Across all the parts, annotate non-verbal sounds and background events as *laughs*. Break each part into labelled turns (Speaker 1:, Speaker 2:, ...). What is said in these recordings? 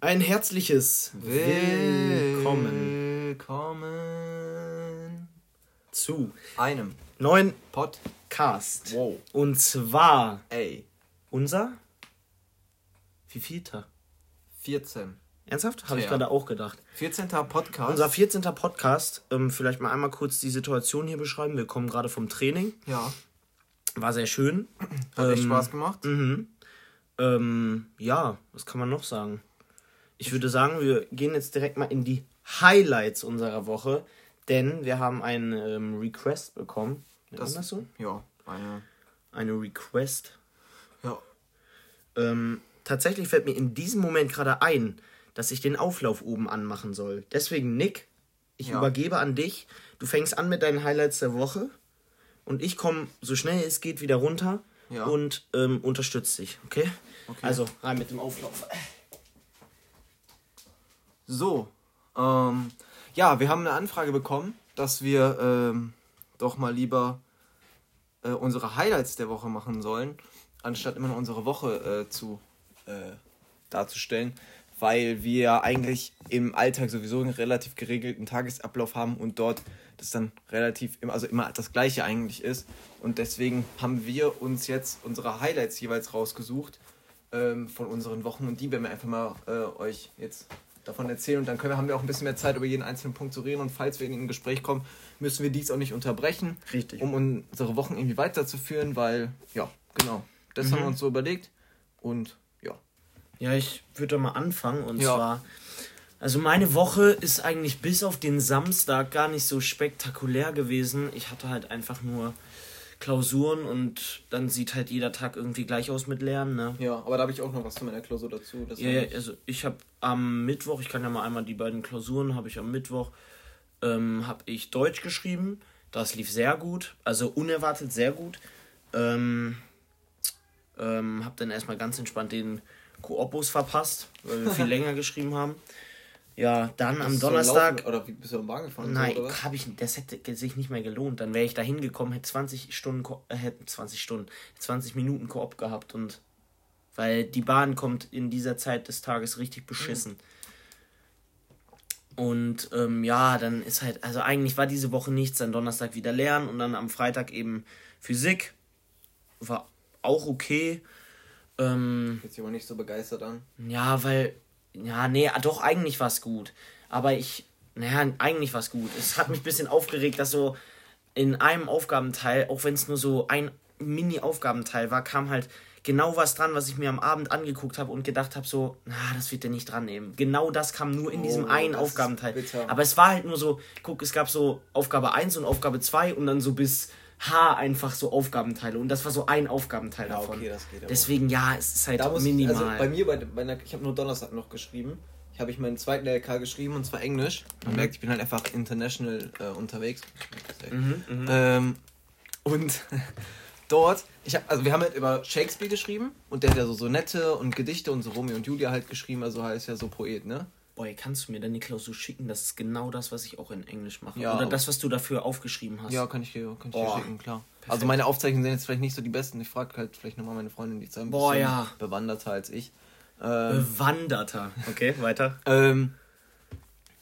Speaker 1: Ein herzliches Willkommen
Speaker 2: Willkommen
Speaker 1: zu
Speaker 2: einem
Speaker 1: neuen
Speaker 2: Podcast.
Speaker 1: Wow. Und zwar
Speaker 2: Ey,
Speaker 1: unser wie vielter?
Speaker 2: 14.
Speaker 1: Ernsthaft? Habe ich gerade auch gedacht.
Speaker 2: 14. Podcast.
Speaker 1: Unser 14. Podcast. Ähm, vielleicht mal einmal kurz die Situation hier beschreiben. Wir kommen gerade vom Training.
Speaker 2: ja,
Speaker 1: War sehr schön.
Speaker 2: hat echt
Speaker 1: Ähm,
Speaker 2: Spaß gemacht.
Speaker 1: Mhm. Ähm, ja, was kann man noch sagen? Ich würde sagen, wir gehen jetzt direkt mal in die Highlights unserer Woche, denn wir haben einen ähm, Request bekommen. Man das so?
Speaker 2: Ja, eine.
Speaker 1: Eine Request.
Speaker 2: Ja.
Speaker 1: Ähm, tatsächlich fällt mir in diesem Moment gerade ein, dass ich den Auflauf oben anmachen soll. Deswegen, Nick, ich
Speaker 2: Ja.
Speaker 1: übergebe an dich. Du fängst an mit deinen Highlights der Woche und ich komme so schnell es geht wieder runter
Speaker 2: Ja.
Speaker 1: und ähm, unterstütze dich, okay?
Speaker 2: Okay.
Speaker 1: Also rein mit dem Auflauf.
Speaker 2: So, ähm, ja, wir haben eine Anfrage bekommen, dass wir ähm, doch mal lieber äh, unsere Highlights der Woche machen sollen, anstatt immer nur unsere Woche äh, zu äh, darzustellen, weil wir eigentlich im Alltag sowieso einen relativ geregelten Tagesablauf haben und dort das dann relativ immer, also immer das gleiche eigentlich ist. Und deswegen haben wir uns jetzt unsere Highlights jeweils rausgesucht ähm, von unseren Wochen und die werden wir einfach mal äh, euch jetzt davon erzählen und dann können wir, haben wir auch ein bisschen mehr Zeit über jeden einzelnen Punkt zu reden und falls wir in ein Gespräch kommen, müssen wir dies auch nicht unterbrechen,
Speaker 1: Richtig.
Speaker 2: um unsere Wochen irgendwie weiterzuführen, weil ja, genau, das haben wir uns so überlegt und ja.
Speaker 1: Ja, ich würde mal anfangen und
Speaker 2: Ja.
Speaker 1: zwar. Also meine Woche ist eigentlich bis auf den Samstag gar nicht so spektakulär gewesen. Ich hatte halt einfach nur Klausuren und dann sieht halt jeder Tag irgendwie gleich aus mit Lernen, ne?
Speaker 2: Ja, aber da habe ich auch noch was zu meiner Klausur dazu. Das
Speaker 1: Ja, ja, also ich habe am Mittwoch, ich kann ja mal einmal die beiden Klausuren, habe ich am Mittwoch, ähm, habe ich Deutsch geschrieben. Das lief sehr gut, also unerwartet sehr gut. Ähm, ähm, habe dann erstmal ganz entspannt den Koopus verpasst, weil wir viel *laughs* länger geschrieben haben. Ja, dann am
Speaker 2: Bist du
Speaker 1: Donnerstag.
Speaker 2: Oder wie bist du am Bahn gefahren?
Speaker 1: Nein,
Speaker 2: so,
Speaker 1: habe ich das hätte sich nicht mehr gelohnt. Dann wäre ich da hingekommen, hätte 20 Stunden Ko- äh, hätte 20 Stunden, 20 Minuten Koop gehabt und weil die Bahn kommt in dieser Zeit des Tages richtig beschissen. Und ähm, ja, dann ist halt, also eigentlich war diese Woche nichts, dann Donnerstag wieder lernen und dann am Freitag eben Physik. War auch okay. Ähm,
Speaker 2: sich aber nicht so begeistert an.
Speaker 1: ja, weil. Ja, nee, ah, doch, eigentlich war es gut. Aber ich. Naja, eigentlich war es gut. Es hat mich ein bisschen aufgeregt, dass so in einem Aufgabenteil, auch wenn es nur so ein Mini-Aufgabenteil war, kam halt genau was dran, was ich mir am Abend angeguckt habe und gedacht habe, so, na, das wird der nicht dran nehmen. Genau das kam nur in diesem
Speaker 2: Oh,
Speaker 1: einen Aufgabenteil. Aber es war halt nur so, guck, es gab so Aufgabe 1 und Aufgabe 2 und dann so bis H einfach so Aufgabenteile. Und das war so ein Aufgabenteil
Speaker 2: Ja,
Speaker 1: davon.
Speaker 2: okay, das geht aber.
Speaker 1: Deswegen, ja, es ist halt
Speaker 2: Da muss
Speaker 1: minimal.
Speaker 2: Ich, also bei mir, bei, bei einer, ich habe nur Donnerstag noch geschrieben. Ich habe ich meinen zweiten LK geschrieben und zwar Englisch. Man merkt, ich bin halt einfach international äh, unterwegs. Ähm, und *laughs* dort, ich hab, also wir haben halt über Shakespeare geschrieben und der hat ja so Sonette und Gedichte und so Romeo und Julia halt geschrieben, also heißt ja so Poet, ne?
Speaker 1: Boy, kannst du mir deine Klausur schicken? Das ist genau das, was ich auch in Englisch mache.
Speaker 2: Ja,
Speaker 1: Oder das, was du dafür aufgeschrieben hast.
Speaker 2: Ja, kann ich dir, kann ich dir schicken, klar.
Speaker 1: perfekt.
Speaker 2: Also meine Aufzeichnungen sind jetzt vielleicht nicht so die besten. Ich frage halt vielleicht nochmal meine Freundin, die ist ein
Speaker 1: Boah,
Speaker 2: bisschen
Speaker 1: ja.
Speaker 2: bewanderter als ich. Ähm,
Speaker 1: Bewanderter. Okay, weiter.
Speaker 2: Ähm,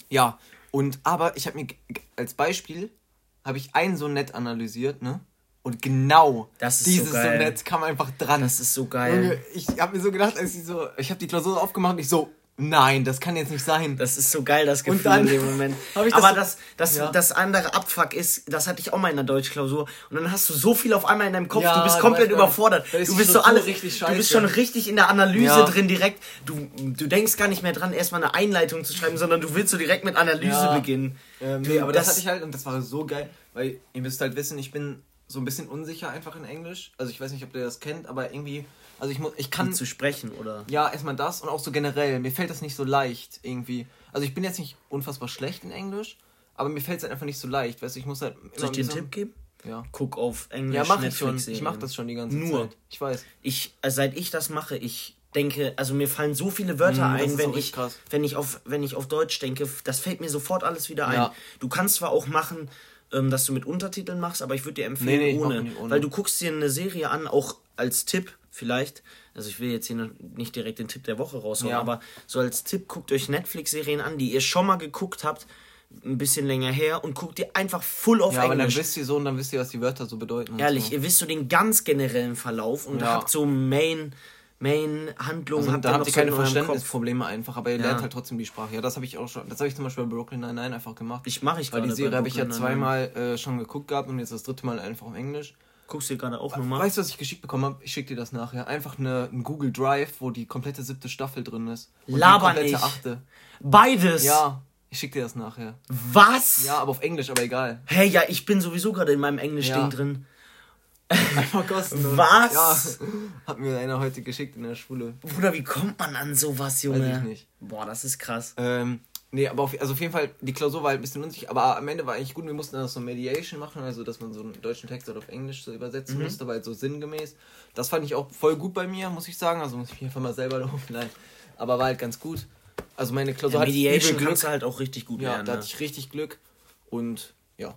Speaker 2: ja, und aber ich habe mir als Beispiel habe ich ein Sonett analysiert, ne? Und genau
Speaker 1: so
Speaker 2: dieses
Speaker 1: geil.
Speaker 2: Sonett kam einfach dran.
Speaker 1: Das ist so geil.
Speaker 2: Ich habe mir so gedacht, als ich so, ich habe die Klausur aufgemacht und ich so, nein, das kann jetzt nicht sein.
Speaker 1: Das ist so geil, das Gefühl
Speaker 2: dann
Speaker 1: in dem Moment. *laughs*
Speaker 2: das
Speaker 1: Aber das, das,
Speaker 2: Ja.
Speaker 1: das andere Abfuck ist, das hatte ich auch mal in der Deutschklausur. Und dann hast du so viel auf einmal in deinem Kopf,
Speaker 2: Ja,
Speaker 1: du bist komplett überfordert. Du bist so alles,
Speaker 2: richtig
Speaker 1: du bist schon richtig in der Analyse
Speaker 2: Ja.
Speaker 1: drin direkt. Du, du denkst gar nicht mehr dran, erstmal eine Einleitung zu schreiben, sondern du willst so direkt mit Analyse beginnen.
Speaker 2: Ähm,
Speaker 1: Du,
Speaker 2: nee, aber das,
Speaker 1: das-
Speaker 2: hatte ich halt und das war so geil, weil ihr müsst halt wissen, ich bin so ein bisschen unsicher einfach in Englisch. Also ich weiß nicht, ob ihr das kennt, aber irgendwie, also ich muss, ich kann
Speaker 1: zu sprechen, oder?
Speaker 2: Ja, erstmal das und auch so generell. Mir fällt das nicht so leicht irgendwie. Also ich bin jetzt nicht unfassbar schlecht in Englisch, aber mir fällt es halt einfach nicht so leicht. Weißt du, ich muss halt. immer
Speaker 1: Soll ich dir einen Tipp geben?
Speaker 2: Ja.
Speaker 1: Guck auf Englisch.
Speaker 2: Ja, mach ich schon. Ich mach das schon die ganze
Speaker 1: Nur.
Speaker 2: Zeit. Ich weiß.
Speaker 1: ich, also seit ich das mache, ich denke, also mir fallen so viele Wörter
Speaker 2: Mm,
Speaker 1: ein, wenn ich,
Speaker 2: krass.
Speaker 1: wenn ich auf, wenn ich auf Deutsch denke, das fällt mir sofort alles wieder ein.
Speaker 2: Ja.
Speaker 1: Du kannst zwar auch machen, ähm, dass du mit Untertiteln machst, aber ich würde dir empfehlen
Speaker 2: Nee, nee,
Speaker 1: ohne,
Speaker 2: ohne.
Speaker 1: weil du guckst dir eine Serie an, auch als Tipp vielleicht, also ich will jetzt hier nicht direkt den Tipp der Woche raushauen,
Speaker 2: Ja.
Speaker 1: aber so als Tipp, guckt euch Netflix-Serien an, die ihr schon mal geguckt habt, ein bisschen länger her und guckt ihr einfach full auf
Speaker 2: Ja, aber dann
Speaker 1: Englisch.
Speaker 2: wisst ihr so und dann wisst ihr, was die Wörter so bedeuten.
Speaker 1: Ehrlich,
Speaker 2: so.
Speaker 1: ihr wisst so den ganz generellen Verlauf und
Speaker 2: Ja.
Speaker 1: habt so Main, Main Handlung,
Speaker 2: Also,
Speaker 1: habt
Speaker 2: da
Speaker 1: ihr
Speaker 2: habt ihr keine. Verständnisprobleme einfach, aber ihr
Speaker 1: Ja.
Speaker 2: lernt halt trotzdem die Sprache. Ja, das habe ich auch schon. Das habe ich zum Beispiel bei Brooklyn Nine-Nine einfach gemacht.
Speaker 1: Ich mache ich
Speaker 2: Weil die Serie habe ich ja zweimal äh, schon geguckt gehabt und jetzt das dritte Mal einfach auf Englisch.
Speaker 1: Guckst du dir gerade auch nochmal?
Speaker 2: Weißt du, was ich geschickt bekommen habe? Ich schicke dir das nachher. Einfach eine, ein Google Drive, wo die komplette siebte Staffel drin ist. Und
Speaker 1: Laber
Speaker 2: die komplette
Speaker 1: nicht.
Speaker 2: achte.
Speaker 1: Beides?
Speaker 2: Ja, ich schicke dir das nachher.
Speaker 1: Was?
Speaker 2: Ja, aber auf Englisch, aber egal.
Speaker 1: Hey, ja, ich bin sowieso gerade in meinem Englisch-Ding
Speaker 2: Ja.
Speaker 1: drin.
Speaker 2: Einfach kostenlos.
Speaker 1: Was?
Speaker 2: Ja, hat mir einer heute geschickt in der Schule.
Speaker 1: Bruder, wie kommt man an sowas, Junge?
Speaker 2: Weiß ich nicht.
Speaker 1: Boah, das ist krass.
Speaker 2: Ähm, nee, aber auf, also auf jeden Fall, die Klausur war halt ein bisschen unsicher, aber am Ende war eigentlich gut. Wir mussten dann so Mediation machen, also dass man so einen deutschen Text halt auf Englisch so übersetzen musste, aber halt so sinngemäß. Das fand ich auch voll gut bei mir, muss ich sagen. Also muss ich mich einfach mal selber *laughs* loben. Nein. Aber war halt ganz gut. Also meine Klausur
Speaker 1: Ja,
Speaker 2: hat
Speaker 1: Mediation
Speaker 2: übel
Speaker 1: kannst du halt auch richtig gut
Speaker 2: Ja,
Speaker 1: lernen.
Speaker 2: da
Speaker 1: Ne?
Speaker 2: hatte ich richtig Glück. Und ja,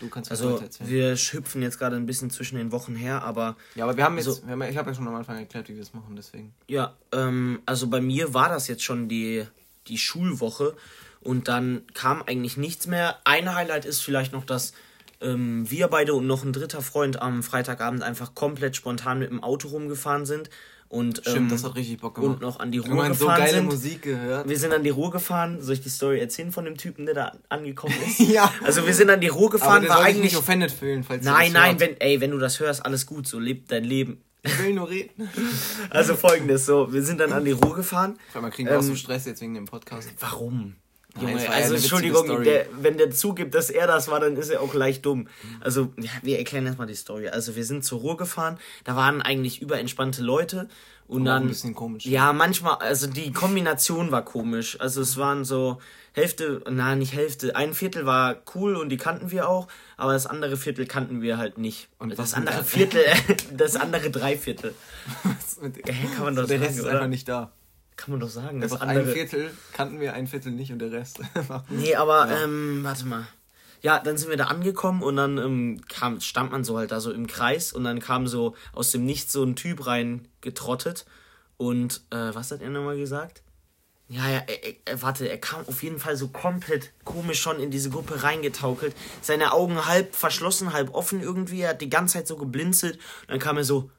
Speaker 2: du kannst mir
Speaker 1: Also,
Speaker 2: erzählen.
Speaker 1: wir hüpfen jetzt gerade ein bisschen zwischen den Wochen her, aber
Speaker 2: Ja, aber wir haben jetzt,
Speaker 1: also-
Speaker 2: wir haben, ja- ich habe ja schon am Anfang erklärt, wie wir es machen, deswegen.
Speaker 1: ja, ähm, also bei mir war das jetzt schon die, die Schulwoche und dann kam eigentlich nichts mehr. Ein Highlight ist vielleicht noch, dass ähm, wir beide und noch ein dritter Freund am Freitagabend einfach komplett spontan mit dem Auto rumgefahren sind und
Speaker 2: Stimmt,
Speaker 1: ähm,
Speaker 2: das hat richtig Bock gemacht.
Speaker 1: und noch an die Ruhr
Speaker 2: so
Speaker 1: gefahren
Speaker 2: geile
Speaker 1: sind.
Speaker 2: Musik gehört.
Speaker 1: Wir sind an die Ruhr gefahren. Soll ich die Story erzählen von dem Typen, der da angekommen ist? *laughs*
Speaker 2: Ja.
Speaker 1: Also wir sind an die Ruhr
Speaker 2: Aber
Speaker 1: gefahren,
Speaker 2: der
Speaker 1: war eigentlich.
Speaker 2: nicht offended fühlen, falls
Speaker 1: Nein, nein,
Speaker 2: hört.
Speaker 1: wenn, ey, wenn du das hörst, alles gut, so lebt dein Leben.
Speaker 2: Ich will nur reden. *laughs*
Speaker 1: Also folgendes, so, wir sind dann an die Ruhr gefahren.
Speaker 2: Vor allem kriegen wir auch
Speaker 1: Ähm,
Speaker 2: so Stress jetzt wegen dem Podcast.
Speaker 1: Warum?
Speaker 2: Nein,
Speaker 1: Junge,
Speaker 2: ja
Speaker 1: also Entschuldigung, der, wenn der zugibt, dass er das war, dann ist er auch leicht dumm. Also, ja, wir erklären erstmal die Story. Also, wir sind zur Ruhr gefahren, da waren eigentlich überentspannte Leute und
Speaker 2: auch
Speaker 1: dann.
Speaker 2: ein bisschen komisch.
Speaker 1: Ja, manchmal, also die Kombination war komisch. Also es waren so Hälfte, na nicht Hälfte, ein Viertel war cool und die kannten wir auch, aber das andere Viertel kannten wir halt nicht.
Speaker 2: Und
Speaker 1: das andere
Speaker 2: der-
Speaker 1: Viertel, *laughs* das andere Dreiviertel.
Speaker 2: Was mit-
Speaker 1: Hä, kann man doch
Speaker 2: der
Speaker 1: sagen,
Speaker 2: Rest ist
Speaker 1: oder?
Speaker 2: einfach nicht da.
Speaker 1: Kann man doch sagen. Das
Speaker 2: Einfach ein
Speaker 1: andere.
Speaker 2: Viertel kannten wir, ein Viertel nicht und der Rest. *laughs*
Speaker 1: Nee, aber ähm, warte mal. Ja, dann sind wir da angekommen und dann ähm, kam, stand man so halt da so im Kreis und dann kam so aus dem Nichts so ein Typ rein getrottet und äh, was hat er nochmal gesagt? Ja, ja, er, er, warte, er kam auf jeden Fall so komplett komisch schon in diese Gruppe reingetaukelt. Seine Augen halb verschlossen, halb offen irgendwie. Er hat die ganze Zeit so geblinzelt. Und dann kam er so,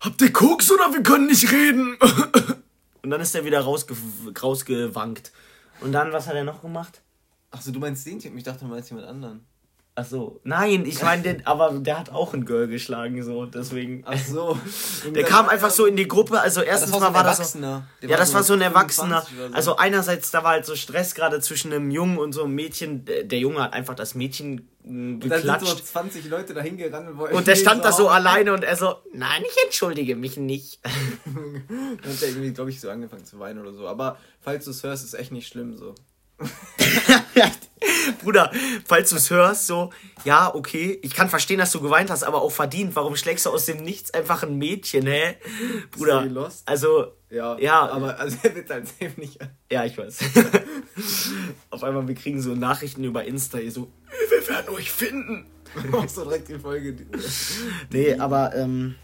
Speaker 1: habt ihr Koks oder wir können nicht reden? *laughs* Und dann ist er wieder rausge rausgewankt. Und dann, was hat er noch gemacht?
Speaker 2: Achso, du meinst den Typ? Ich dachte, du meinst jemand anderen.
Speaker 1: Ach so, nein, ich meine aber der hat auch ein Girl geschlagen, so, deswegen.
Speaker 2: Ach so. *laughs*
Speaker 1: Der kam einfach so in die Gruppe, also erstens
Speaker 2: war so
Speaker 1: mal war das so, ja,
Speaker 2: war
Speaker 1: das
Speaker 2: so
Speaker 1: war so ein Erwachsener.
Speaker 2: 25 oder so.
Speaker 1: Also einerseits, da war halt so Stress gerade zwischen einem Jungen und so einem Mädchen. Der Junge hat einfach das Mädchen mh,
Speaker 2: Und dann sind so
Speaker 1: geklatscht.
Speaker 2: 20 Leute dahin gerannt und wollten
Speaker 1: Und der stand da so *laughs* alleine und er so, nein, ich entschuldige mich nicht. *laughs*
Speaker 2: Dann hat er irgendwie, glaube ich, so angefangen zu weinen oder so. Aber falls du es hörst, ist echt nicht schlimm so.
Speaker 1: Bruder, falls du es hörst, so, ja, okay, ich kann verstehen, dass du geweint hast, aber auch verdient. Warum schlägst du aus dem Nichts einfach ein Mädchen, hä? Bruder, also,
Speaker 2: Ja,
Speaker 1: Ja.
Speaker 2: aber also er wird halt safe nicht.
Speaker 1: ja, ich weiß. *laughs* Auf einmal, wir kriegen so Nachrichten über Insta, hier so, wir werden euch finden. *laughs*
Speaker 2: Auch so direkt die Folge.
Speaker 1: Nee, aber, ähm,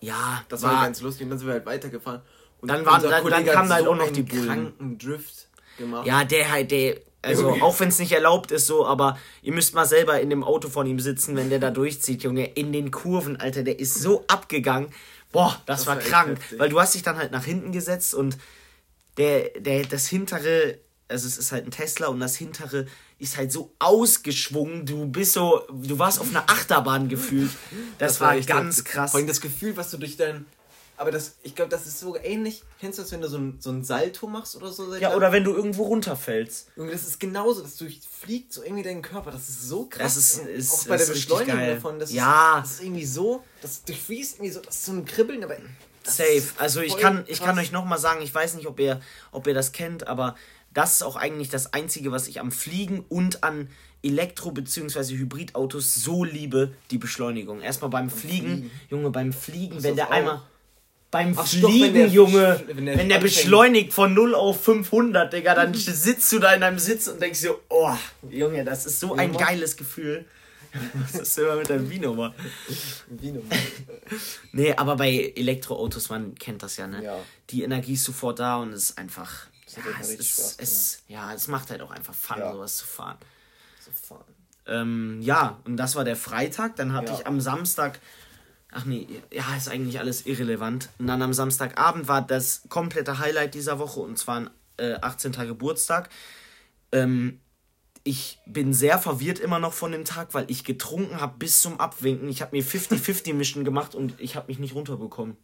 Speaker 1: ja,
Speaker 2: Das war, ganz lustig und dann sind wir halt weitergefahren. Und
Speaker 1: Dann waren- dann- dann kamen halt auch noch die Bullen.
Speaker 2: kranken Drift gemacht.
Speaker 1: Ja, der halt, der, also
Speaker 2: Junge.
Speaker 1: auch wenn es nicht erlaubt ist, so, aber ihr müsst mal selber in dem Auto von ihm sitzen, wenn der da durchzieht, Junge, in den Kurven, Alter, der ist so abgegangen. Boah, das,
Speaker 2: Das
Speaker 1: war
Speaker 2: war
Speaker 1: krank,
Speaker 2: heftig.
Speaker 1: weil du hast dich dann halt nach hinten gesetzt und der, der, das hintere, also es ist halt ein Tesla und das hintere ist halt so ausgeschwungen, du bist so, du warst auf einer Achterbahn gefühlt. Das, war,
Speaker 2: echt
Speaker 1: ganz krass.
Speaker 2: Vor allem das Gefühl, was du durch dein. Aber das, ich glaube, das ist so ähnlich. Kennst du das, wenn du so ein, so ein Salto machst oder so?
Speaker 1: Ja, oder wenn du irgendwo runterfällst.
Speaker 2: Junge, das ist genauso, das durchfliegt so irgendwie deinen Körper. Das ist so krass.
Speaker 1: Das ist- ist-
Speaker 2: auch bei der
Speaker 1: ist richtig
Speaker 2: Beschleunigung
Speaker 1: geil.
Speaker 2: davon. Das
Speaker 1: Ja.
Speaker 2: Ist, das ist irgendwie so, das durchfließt irgendwie so, das ist so ein Kribbeln, aber.
Speaker 1: Safe. Also ich kann, ich kann euch nochmal sagen, ich weiß nicht, ob ihr, ob ihr das kennt, aber das ist auch eigentlich das Einzige, was ich am Fliegen und an Elektro- bzw. Hybridautos so liebe, die Beschleunigung. Erstmal beim Fliegen,
Speaker 2: Fliegen.
Speaker 1: Junge, beim Fliegen, wenn der
Speaker 2: auch-
Speaker 1: einmal. Beim
Speaker 2: Ach, doch,
Speaker 1: Fliegen,
Speaker 2: wenn der-
Speaker 1: Junge,
Speaker 2: wenn
Speaker 1: wenn
Speaker 2: der
Speaker 1: der,
Speaker 2: anfängt.
Speaker 1: beschleunigt von 0 auf 500, Digga, dann *laughs* sitzt du da in deinem Sitz und denkst dir, oh, Junge, das ist so ein geiles Gefühl. *laughs* Was ist immer mit deinem Mann? Vino. *laughs* nee, aber bei Elektroautos, man kennt das ja, ne? Ja. Die Energie ist sofort da und es ist einfach. Ja, es, ist, es, ja, es macht halt auch einfach Fun, ja. sowas zu fahren. Zu fahren. Ähm, ja, und das war der Freitag. Dann hatte ja. ich am Samstag. Ach nee, ja, ist eigentlich alles irrelevant. Und dann am Samstagabend war das komplette Highlight dieser Woche und zwar ein äh, 18. Geburtstag. Ähm, ich bin sehr verwirrt immer noch von dem Tag, weil ich getrunken habe bis zum Abwinken. Ich habe mir 50-50 Mischen gemacht und ich habe mich nicht runterbekommen.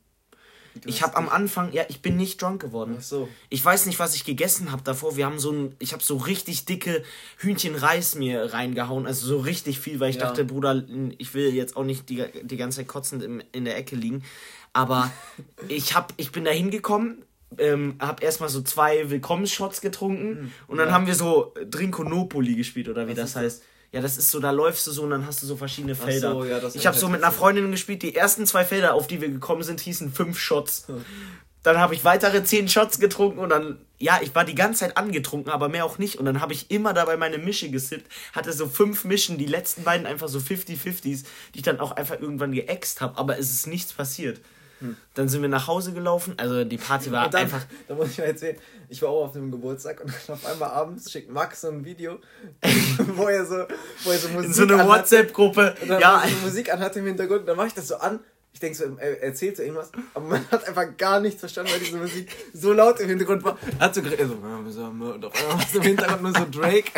Speaker 1: Ich habe am Anfang, ja, ich bin nicht drunk geworden. Ach so. Ich weiß nicht, was ich gegessen habe davor. Wir haben so ein, ich habe so richtig dicke Hühnchenreis mir reingehauen, also so richtig viel, weil ich ja. dachte, Bruder, ich will jetzt auch nicht die, die ganze Zeit kotzend im, in der Ecke liegen. Aber *laughs* ich hab, ich bin da hingekommen, ähm, hab erstmal so zwei Willkommensshots getrunken mhm. und dann ja. haben wir so Drinkonopoli gespielt oder wie was das heißt. Ja, das ist so, da läufst du so und dann hast du so verschiedene Felder. So, ja, ich habe so mit einer Freundin gespielt, die ersten zwei Felder, auf die wir gekommen sind, hießen fünf Shots. *laughs* Dann habe ich weitere zehn Shots getrunken und dann, ja, ich war die ganze Zeit angetrunken, aber mehr auch nicht. Und dann habe ich immer dabei meine Mische gesippt, hatte so fünf Mischen, die letzten beiden einfach so 50-50s, die ich dann auch einfach irgendwann geäxt habe, aber es ist nichts passiert. Hm. Dann sind wir nach Hause gelaufen. Also die Party war *laughs*
Speaker 2: dann,
Speaker 1: einfach.
Speaker 2: Da muss ich mal erzählen, ich war auch auf dem Geburtstag und auf einmal abends schickt Max so ein Video, *laughs* wo er so, wo er so Musik. In so eine WhatsApp-Gruppe. Ja. So Musik anhat im Hintergrund. Dann mache ich das so an ich denke so, er erzählt so irgendwas, aber man hat einfach gar nichts verstanden, weil diese Musik so laut im Hintergrund war. Er hat so geredet, so, und auf einmal war im Hintergrund nur so Drake.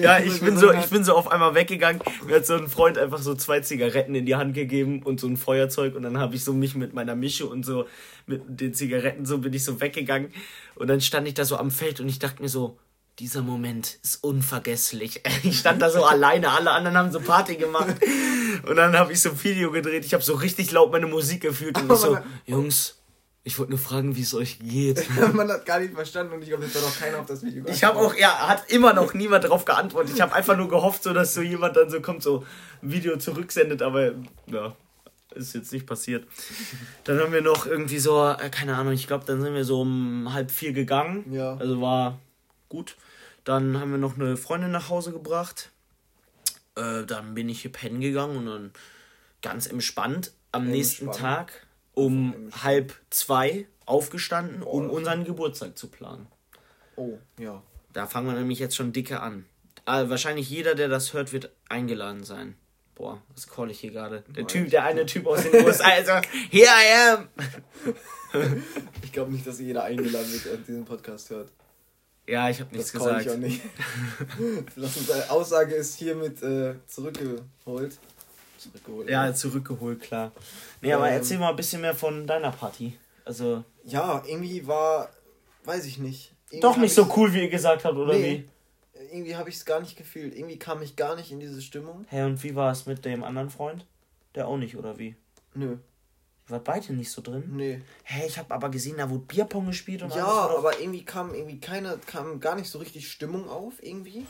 Speaker 1: ja, ich bin so, ich bin so auf einmal weggegangen. Mir hat so ein Freund einfach so zwei Zigaretten in die Hand gegeben und so ein Feuerzeug und dann habe ich so mich mit meiner Mische und so mit den Zigaretten so bin ich so weggegangen und dann stand ich da so am Feld und ich dachte mir so, dieser Moment ist unvergesslich. *laughs* Ich stand da so alleine, alle anderen haben so Party gemacht. Und dann habe ich so ein Video gedreht. Ich habe so richtig laut meine Musik gefühlt und ich so, *laughs* Jungs, ich wollte nur fragen, wie es euch geht. *laughs*
Speaker 2: Man hat gar nicht verstanden und ich glaube, es war noch keiner auf das Video
Speaker 1: Ich habe auch, ja, hat immer noch niemand darauf geantwortet. Ich habe einfach nur gehofft, so dass so jemand dann so kommt, so ein Video zurücksendet, aber ja, ist jetzt nicht passiert. Dann haben wir noch irgendwie so, äh, keine Ahnung, ich glaube, dann sind wir so um halb vier gegangen. Ja. Also war gut. Dann haben wir noch eine Freundin nach Hause gebracht. Äh, dann bin ich hier pennen gegangen und dann ganz entspannt am Im nächsten Entspannt. Tag um halb zwei aufgestanden, um unseren Geburtstag zu planen.
Speaker 2: Oh, ja.
Speaker 1: Da fangen wir nämlich jetzt schon dicke an. Ah, wahrscheinlich jeder, der das hört, wird eingeladen sein. Boah, was call ich hier gerade? Der Typ, der eine Typ aus den USA, also, here I am! *laughs*
Speaker 2: ich glaube nicht, dass jeder eingeladen wird, der diesen Podcast hört.
Speaker 1: Ja, ich habe nichts das gesagt. Ich auch nicht. *laughs*
Speaker 2: Lass uns, äh, Aussage ist hiermit äh, zurückgeholt.
Speaker 1: Zurückgeholt. Ja, ja, zurückgeholt, klar. Nee, ähm, aber erzähl mal ein bisschen mehr von deiner Party. Also.
Speaker 2: Ja, irgendwie war, weiß ich nicht. Irgendwie
Speaker 1: doch nicht so cool, wie ihr gesagt habt, oder nee,
Speaker 2: wie? Irgendwie habe ich es gar nicht gefühlt. Irgendwie kam ich gar nicht in diese Stimmung.
Speaker 1: Hä, hey, und wie war es mit dem anderen Freund? Der auch nicht, oder wie? Nö. War beide nicht so drin? Nee. Hä, hey, ich habe aber gesehen, da wurde Bierpong gespielt und
Speaker 2: Ja, alles, aber irgendwie kam irgendwie keine, kam gar nicht so richtig Stimmung auf, irgendwie.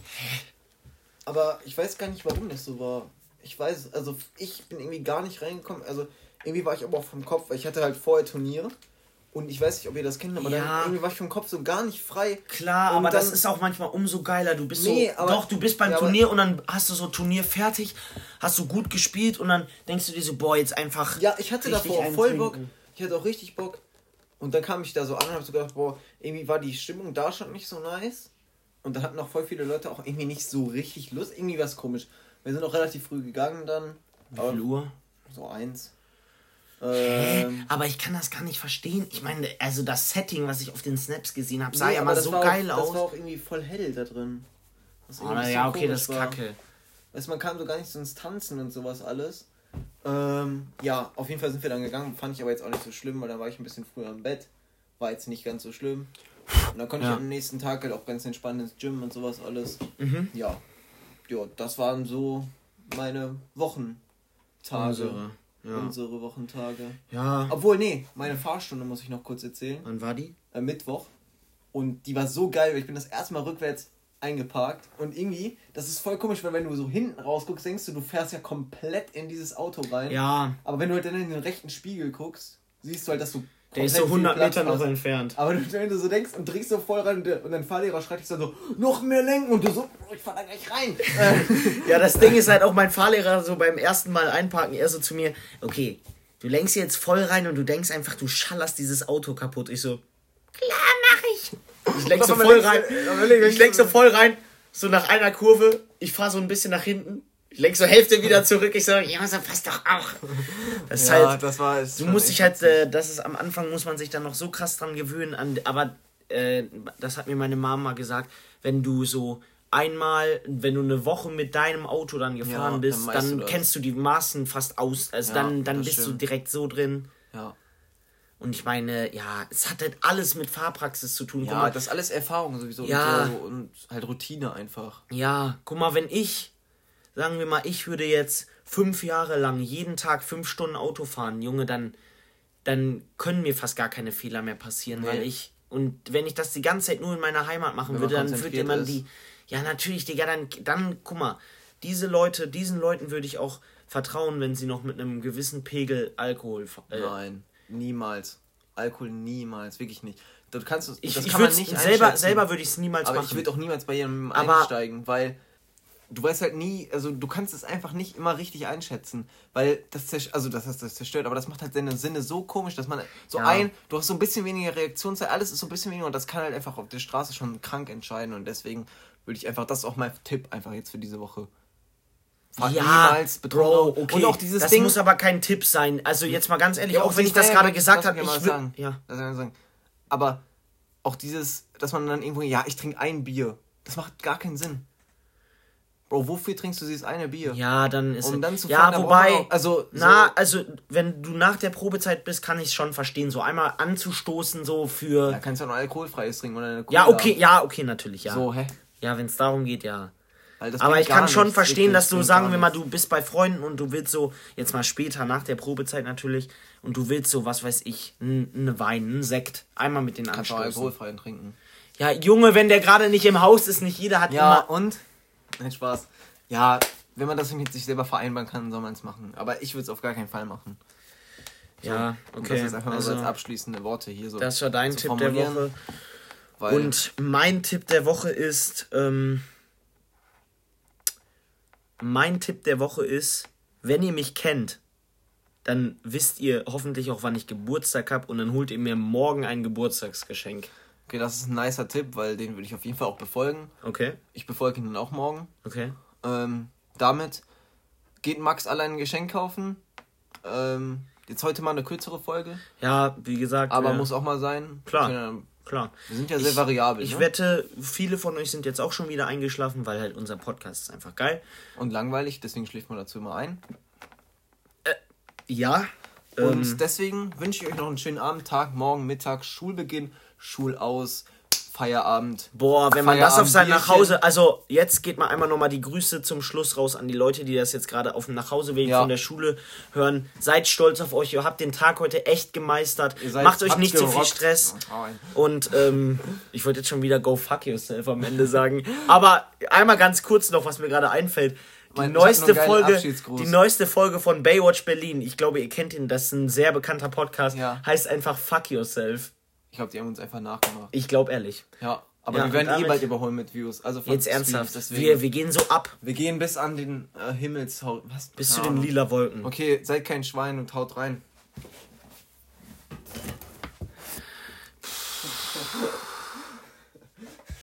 Speaker 2: Aber ich weiß gar nicht, warum das so war. Ich weiß, also ich bin irgendwie gar nicht reingekommen. Also irgendwie war ich aber auch vom Kopf, weil ich hatte halt vorher Turnier und ich weiß nicht, ob ihr das kennt, aber ja. dann irgendwie war ich vom Kopf so gar nicht frei.
Speaker 1: Klar, und aber dann, das ist auch manchmal umso geiler. Du bist nee, so. Doch, du bist beim ja, Turnier und dann hast du so Turnier fertig, hast du gut gespielt und dann denkst du dir so, boah, jetzt einfach.
Speaker 2: Ja, ich hatte davor auch voll Bock. Ich hatte auch richtig Bock. Und dann kam ich da so an und hab so gedacht, boah, irgendwie war die Stimmung da schon nicht so nice. Und da hatten auch voll viele Leute auch irgendwie nicht so richtig Lust. Irgendwie was komisch. Wir sind auch relativ früh gegangen dann. Wie viel Uhr? So eins.
Speaker 1: Ähm, aber ich kann das gar nicht verstehen. Ich meine, also das Setting, was ich auf den Snaps gesehen habe, sah nee, ja mal so geil
Speaker 2: auch, aus. Das war auch irgendwie voll hell da drin.
Speaker 1: Oh, ja, okay, das ist war. kacke.
Speaker 2: Weißt man kam so gar nicht so ins Tanzen und sowas alles. Ähm, ja, auf jeden Fall sind wir dann gegangen. Fand ich aber jetzt auch nicht so schlimm, weil da war ich ein bisschen früher im Bett. War jetzt nicht ganz so schlimm. Und dann konnte ja. ich am nächsten Tag halt auch ganz entspannt ins Gym und sowas alles. Mhm. Ja. Ja, das waren so meine Wochentage. Unsere ja. unsere Wochentage. Ja. Obwohl, nee, meine Fahrstunde muss ich noch kurz erzählen.
Speaker 1: Wann war die?
Speaker 2: Äh, Mittwoch. Und die war so geil, weil ich bin das erste Mal rückwärts eingeparkt. Und irgendwie, das ist voll komisch, weil wenn du so hinten rausguckst, denkst du, du fährst ja komplett in dieses Auto rein. Ja. Aber wenn du halt dann in den rechten Spiegel guckst, siehst du halt, dass du
Speaker 1: Der ist so 100 Meter noch entfernt.
Speaker 2: Aber wenn du so denkst und drehst so voll rein und, dein Fahrlehrer schreit dich dann so, noch mehr lenken und du so, oh, ich fahr da gleich rein. *laughs*
Speaker 1: ja, das Ding ist halt auch mein Fahrlehrer so beim ersten Mal einparken, er so zu mir, okay, du lenkst jetzt voll rein und du denkst einfach, du schallerst dieses Auto kaputt. Ich so, klar mach ich. Ich lenk *laughs* so voll rein. Ich lenk so voll rein, so nach einer Kurve, ich fahr so ein bisschen nach hinten ich lenk so Hälfte wieder zurück. Ich so, ja, so passt doch auch. Das ist ja, halt, das war es. Du musst dich halt, äh, das ist am Anfang muss man sich dann noch so krass dran gewöhnen. An, aber äh, das hat mir meine Mama gesagt, wenn du so einmal, wenn du eine Woche mit deinem Auto dann gefahren ja, bist, dann, dann du kennst du die Maßen fast aus. Also ja, dann, dann bist stimmt. du direkt so drin. Ja. Und ich meine, ja, es hat halt alles mit Fahrpraxis zu tun.
Speaker 2: Ja, mal, das ist alles Erfahrung sowieso ja, und, so und halt Routine einfach.
Speaker 1: Ja, guck mal, wenn ich sagen wir mal, ich würde jetzt fünf Jahre lang jeden Tag fünf Stunden Auto fahren, Junge, dann, dann können mir fast gar keine Fehler mehr passieren, nee. weil ich, und wenn ich das die ganze Zeit nur in meiner Heimat machen würde, dann würde man die, ja natürlich, Digga, dann, dann, guck mal, diese Leute, diesen Leuten würde ich auch vertrauen, wenn sie noch mit einem gewissen Pegel Alkohol.
Speaker 2: Äh, Nein, niemals. Alkohol niemals, wirklich nicht. Du kannst das
Speaker 1: ich, kann man nicht selber selber würde ich es niemals
Speaker 2: aber machen. ich würde auch niemals bei jemandem aber einsteigen, weil du weißt halt nie, also du kannst es einfach nicht immer richtig einschätzen, weil das zerstört, also das heißt, das zerstört, aber das macht halt seine Sinne so komisch, dass man so ja. ein, du hast so ein bisschen weniger Reaktionszeit, alles ist so ein bisschen weniger und das kann halt einfach auf der Straße schon krank entscheiden und deswegen würde ich einfach, das ist auch mein Tipp einfach jetzt für diese Woche. Fahr ja,
Speaker 1: niemals Bro, okay. Und auch dieses das Ding, muss aber kein Tipp sein. Also jetzt mal ganz ehrlich, ja, auch wenn ich das gerade gesagt habe, ich will,
Speaker 2: sagen. Ja. sagen. Aber auch dieses, dass man dann irgendwo, ja, ich trinke ein Bier, das macht gar keinen Sinn. Bro, wofür trinkst du dieses eine Bier? Ja, dann ist um dann
Speaker 1: zu Ja, fahren, wobei auch, also na, so also wenn du nach der Probezeit bist, kann ich es schon verstehen, so einmal anzustoßen so für
Speaker 2: Ja, kannst du ja noch alkoholfreies trinken oder eine
Speaker 1: Cola. Ja, okay, ja, okay, natürlich, ja. So, hä? Ja, wenn es darum geht, ja. Aber ich kann schon verstehen, dass du, sagen wir mal, du bist bei Freunden und du willst so, jetzt mal später, nach der Probezeit natürlich, und du willst so, was weiß ich, einen Wein, einen Sekt, einmal mit den Kannst anstoßen. Kannst alkoholfreien trinken. Ja, Junge, wenn der gerade nicht im Haus ist, nicht jeder hat
Speaker 2: ja, immer... und? Nein, Spaß. Ja, wenn man das mit sich selber vereinbaren kann, soll man es machen. Aber ich würde es auf gar keinen Fall machen. So, ja, okay. das ist einfach also, mal so als abschließende Worte hier so. Das war dein Tipp
Speaker 1: der Woche. Und mein Tipp der Woche ist, ähm, mein Tipp der Woche ist, wenn ihr mich kennt, dann wisst ihr hoffentlich auch, wann ich Geburtstag habe und dann holt ihr mir morgen ein Geburtstagsgeschenk.
Speaker 2: Okay, das ist ein nicer Tipp, weil den würde ich auf jeden Fall auch befolgen. Okay. Ich befolge ihn dann auch morgen. Okay. Ähm, damit geht Max allein ein Geschenk kaufen. Ähm, jetzt heute mal eine kürzere Folge.
Speaker 1: Ja, wie gesagt.
Speaker 2: Aber äh, muss auch mal sein. Klar. Ja, klar. Wir sind ja sehr
Speaker 1: ich, variabel. Ich ne? wette, viele von euch sind jetzt auch schon wieder eingeschlafen, weil halt unser Podcast ist einfach geil.
Speaker 2: Und langweilig, deswegen schläft man dazu immer ein.
Speaker 1: Äh, ja.
Speaker 2: Und ähm, deswegen wünsche ich euch noch einen schönen Abend, Tag, Morgen, Mittag, Schulbeginn, Schulaus, Feierabend. Boah, wenn
Speaker 1: man das auf sein Nachhause, also jetzt geht mal einmal nochmal die Grüße zum Schluss raus an die Leute, die das jetzt gerade auf dem Nachhauseweg ja. von der Schule hören. Seid stolz auf euch, ihr habt den Tag heute echt gemeistert. Macht euch nicht zu so viel Stress. Und ähm, ich wollte jetzt schon wieder go fuck yourself am Ende sagen. Aber einmal ganz kurz noch, was mir gerade einfällt. Die neueste Folge, die neueste Folge von Baywatch Berlin. Ich glaube, ihr kennt ihn. Das ist ein sehr bekannter Podcast. Ja. Heißt einfach Fuck Yourself.
Speaker 2: Ich glaube, die haben uns einfach nachgemacht.
Speaker 1: Ich glaube ehrlich.
Speaker 2: Ja. Aber ja, wir werden eh bald überholen mit Views. Also jetzt
Speaker 1: ernsthaft. Streams, wir, wir gehen so ab.
Speaker 2: Wir gehen bis an den äh, Himmelshaut.
Speaker 1: Was? Bis zu den lila Wolken.
Speaker 2: Okay, seid kein Schwein und haut rein. *laughs*